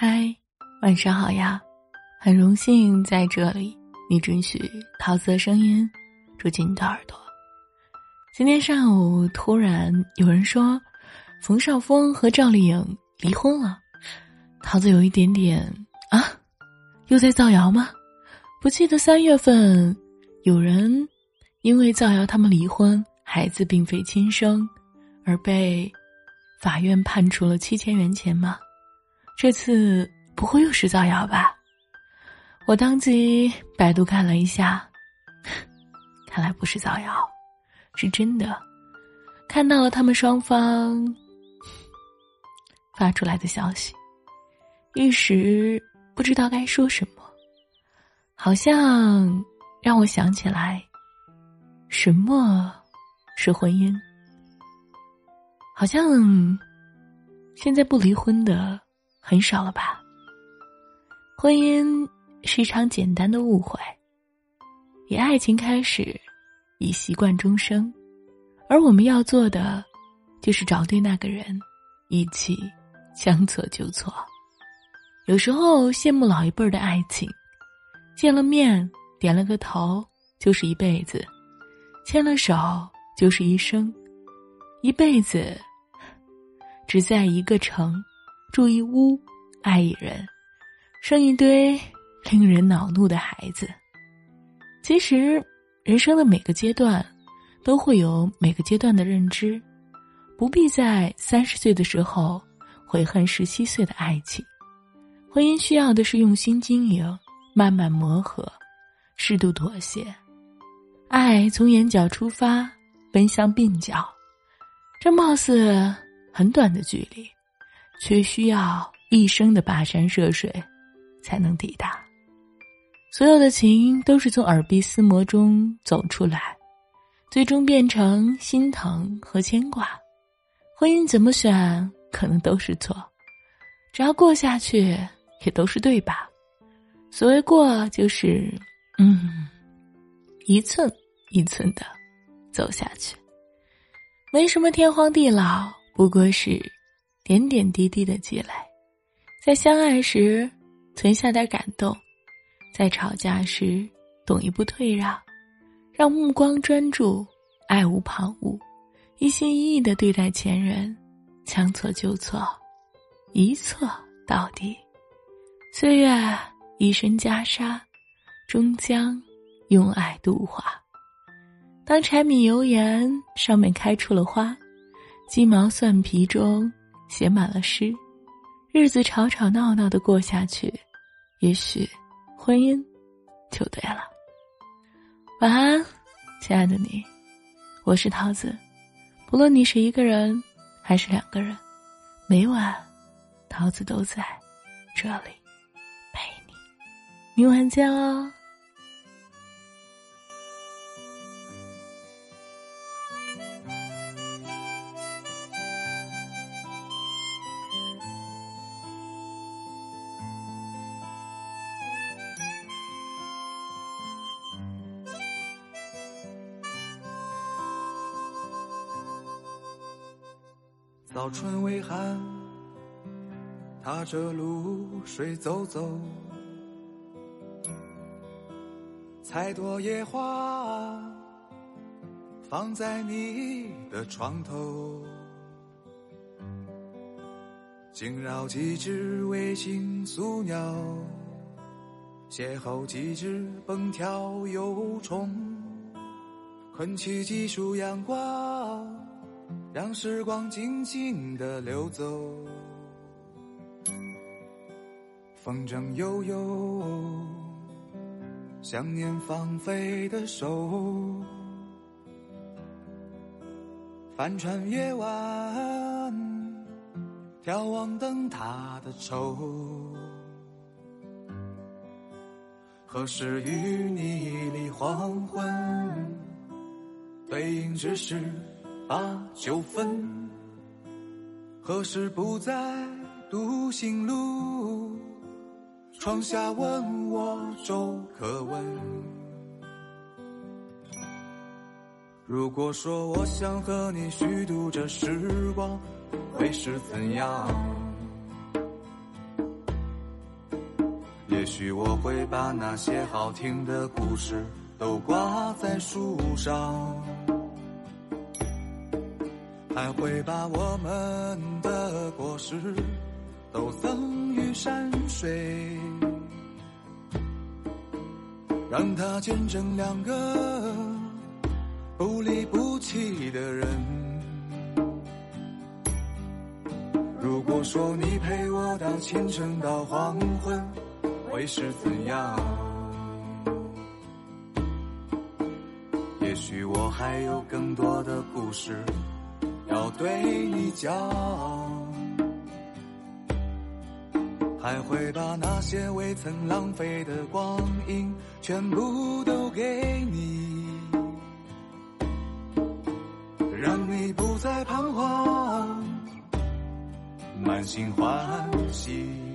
嗨，晚上好呀！很荣幸在这里，你准许桃子的声音住进你的耳朵。今天上午突然有人说，冯绍峰和赵丽颖离婚了，桃子有一点点啊，又在造谣吗？不记得三月份有人因为造谣他们离婚，孩子并非亲生，而被法院判处了七千元钱吗？这次不会又是造谣吧？我当即百度看了一下，看来不是造谣，是真的。看到了他们双方发出来的消息，一时不知道该说什么，好像让我想起来，什么是婚姻？好像现在不离婚的。很少了吧？婚姻是一场简单的误会，以爱情开始，以习惯终生，而我们要做的，就是找对那个人，一起将错就错。有时候羡慕老一辈儿的爱情，见了面点了个头就是一辈子，牵了手就是一生，一辈子只在一个城。住一屋，爱一人，生一堆令人恼怒的孩子。其实，人生的每个阶段都会有每个阶段的认知，不必在三十岁的时候悔恨十七岁的爱情。婚姻需要的是用心经营，慢慢磨合，适度妥协。爱从眼角出发，奔向鬓角，这貌似很短的距离。却需要一生的跋山涉水，才能抵达。所有的情都是从耳鬓厮磨中走出来，最终变成心疼和牵挂。婚姻怎么选，可能都是错，只要过下去，也都是对吧？所谓过，就是嗯，一寸一寸的走下去，没什么天荒地老，不过是。点点滴滴的积累，在相爱时存下点感动，在吵架时懂一步退让，让目光专注，爱无旁骛，一心一意的对待前人，将错就错，一错到底。岁月一身袈裟，终将用爱度化。当柴米油盐上面开出了花，鸡毛蒜皮中。写满了诗，日子吵吵闹闹的过下去，也许婚姻就对了。晚安，亲爱的你，我是桃子。不论你是一个人还是两个人，每晚桃子都在这里陪你。明晚见喽。早春微寒，踏着露水走走，采朵野花放在你的床头，惊扰几只未醒宿鸟，邂逅几只蹦跳游虫，困起几束阳光。让时光静静的流走，风筝悠悠，想念放飞的手，帆船夜晚，眺望灯塔的愁，何时与你离黄昏？背影只是。把酒分，何时不再独行路？窗下问我粥可温。如果说我想和你虚度这时光，会是怎样？也许我会把那些好听的故事都挂在树上，还会把我们的果实都赠予山水，让它见证两个不离不弃的人。如果说你陪我到清晨到黄昏。会是怎样？也许我还有更多的故事要对你讲，还会把那些未曾浪费的光阴全部都给你，让你不再彷徨，满心欢喜。